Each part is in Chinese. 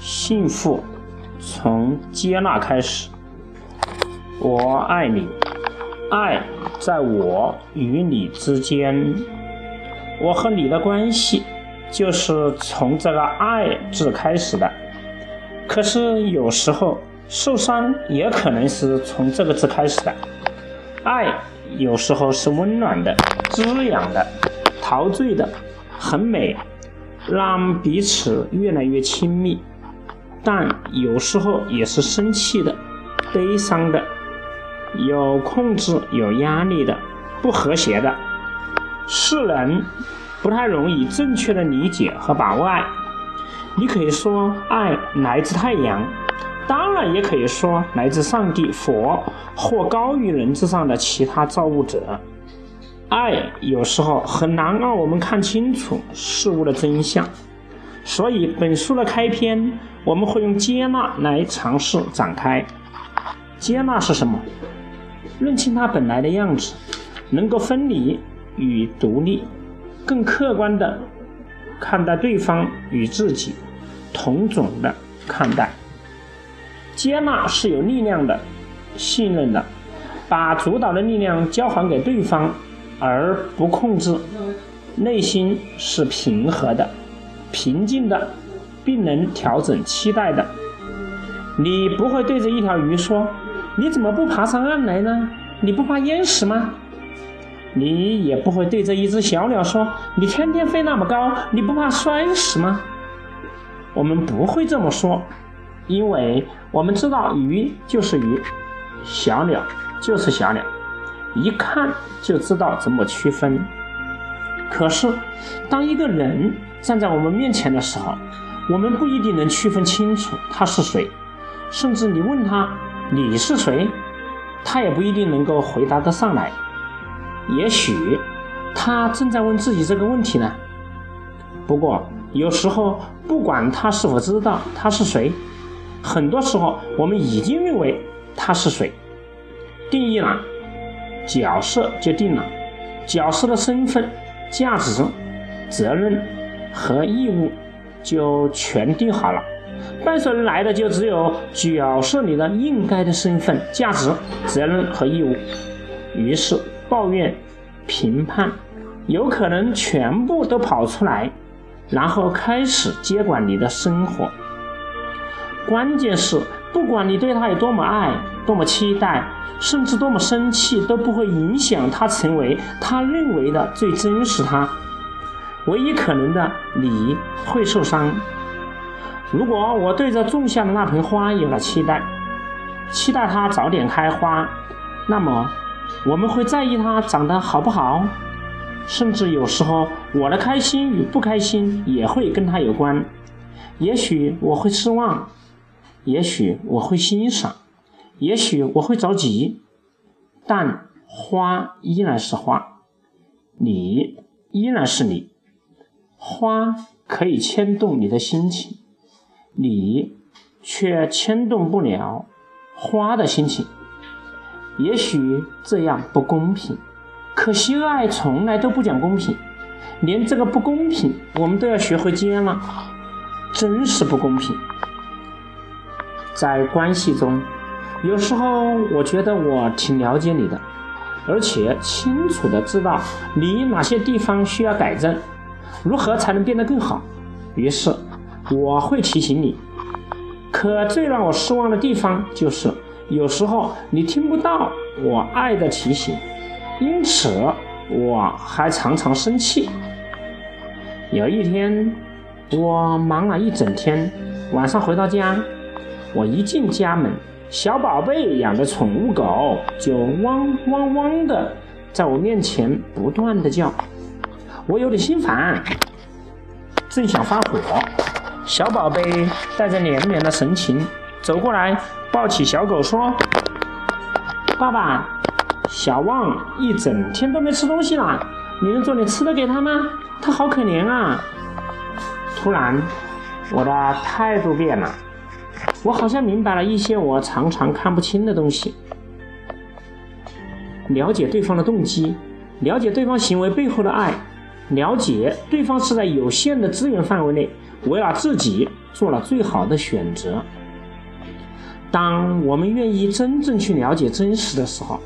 幸福从接纳开始。我爱你，爱在我与你之间。我和你的关系就是从这个“爱”字开始的。可是有时候受伤也可能是从这个字开始的。爱有时候是温暖的、滋养的、陶醉的，很美。让彼此越来越亲密，但有时候也是生气的、悲伤的、有控制、有压力的、不和谐的。世人不太容易正确的理解和把握爱。你可以说爱来自太阳，当然也可以说来自上帝、佛或高于人之上的其他造物者。爱有时候很难让我们看清楚事物的真相，所以本书的开篇我们会用接纳来尝试展开。接纳是什么？认清它本来的样子，能够分离与独立，更客观的看待对方与自己，同种的看待。接纳是有力量的，信任的，把主导的力量交还给对方。而不控制，内心是平和的、平静的，并能调整期待的。你不会对着一条鱼说：“你怎么不爬上岸来呢？你不怕淹死吗？”你也不会对着一只小鸟说：“你天天飞那么高，你不怕摔死吗？”我们不会这么说，因为我们知道鱼就是鱼，小鸟就是小鸟。一看就知道怎么区分。可是，当一个人站在我们面前的时候，我们不一定能区分清楚他是谁。甚至你问他你是谁，他也不一定能够回答得上来。也许他正在问自己这个问题呢。不过，有时候不管他是否知道他是谁，很多时候我们已经认为他是谁，定义了。角色就定了，角色的身份、价值、责任和义务就全定好了，伴随而来的就只有角色里的应该的身份、价值、责任和义务。于是抱怨、评判有可能全部都跑出来，然后开始接管你的生活。关键是，不管你对他有多么爱、多么期待。甚至多么生气都不会影响他成为他认为的最真实他。唯一可能的，你会受伤。如果我对着种下的那盆花有了期待，期待它早点开花，那么我们会在意它长得好不好。甚至有时候，我的开心与不开心也会跟它有关。也许我会失望，也许我会欣赏。也许我会着急，但花依然是花，你依然是你。花可以牵动你的心情，你却牵动不了花的心情。也许这样不公平，可惜爱从来都不讲公平，连这个不公平我们都要学会接纳，真是不公平。在关系中。有时候我觉得我挺了解你的，而且清楚的知道你哪些地方需要改正，如何才能变得更好。于是我会提醒你。可最让我失望的地方就是，有时候你听不到我爱的提醒，因此我还常常生气。有一天，我忙了一整天，晚上回到家，我一进家门。小宝贝养的宠物狗就汪汪汪的在我面前不断的叫，我有点心烦，正想发火，小宝贝带着怜怜的神情走过来，抱起小狗说：“爸爸，小旺一整天都没吃东西了，你能做点吃的给他吗？他好可怜啊！”突然，我的态度变了。我好像明白了一些我常常看不清的东西。了解对方的动机，了解对方行为背后的爱，了解对方是在有限的资源范围内为了自己做了最好的选择。当我们愿意真正去了解真实的时候，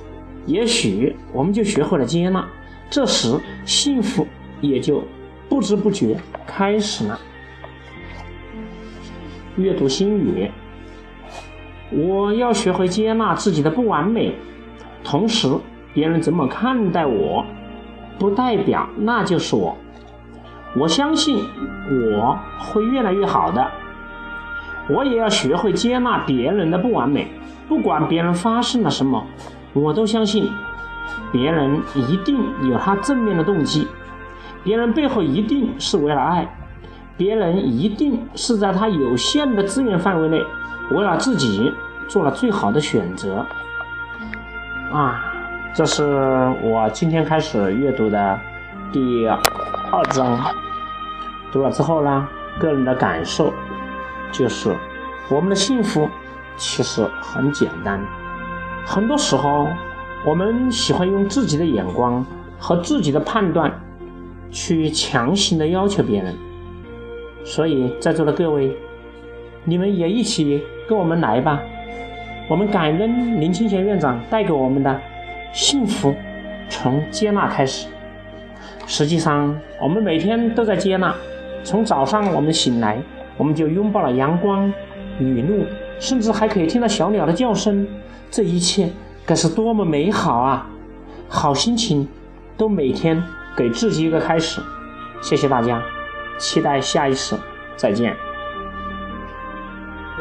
也许我们就学会了接纳，这时幸福也就不知不觉开始了。阅读心语，我要学会接纳自己的不完美，同时别人怎么看待我，不代表那就是我。我相信我会越来越好的。我也要学会接纳别人的不完美，不管别人发生了什么，我都相信别人一定有他正面的动机，别人背后一定是为了爱，别人一定是在他有限的资源范围内，为了自己做了最好的选择。啊，这是我今天开始阅读的第二章，读了之后呢，个人的感受。就是我们的幸福其实很简单。很多时候，我们喜欢用自己的眼光和自己的判断去强行的要求别人。所以，在座的各位，你们也一起跟我们来吧。我们感恩林清贤院长带给我们的幸福，从接纳开始。实际上，我们每天都在接纳。从早上我们醒来。我们就拥抱了阳光、雨露，甚至还可以听到小鸟的叫声。这一切该是多么美好啊！好心情都每天给自己一个开始。谢谢大家，期待下一次再见。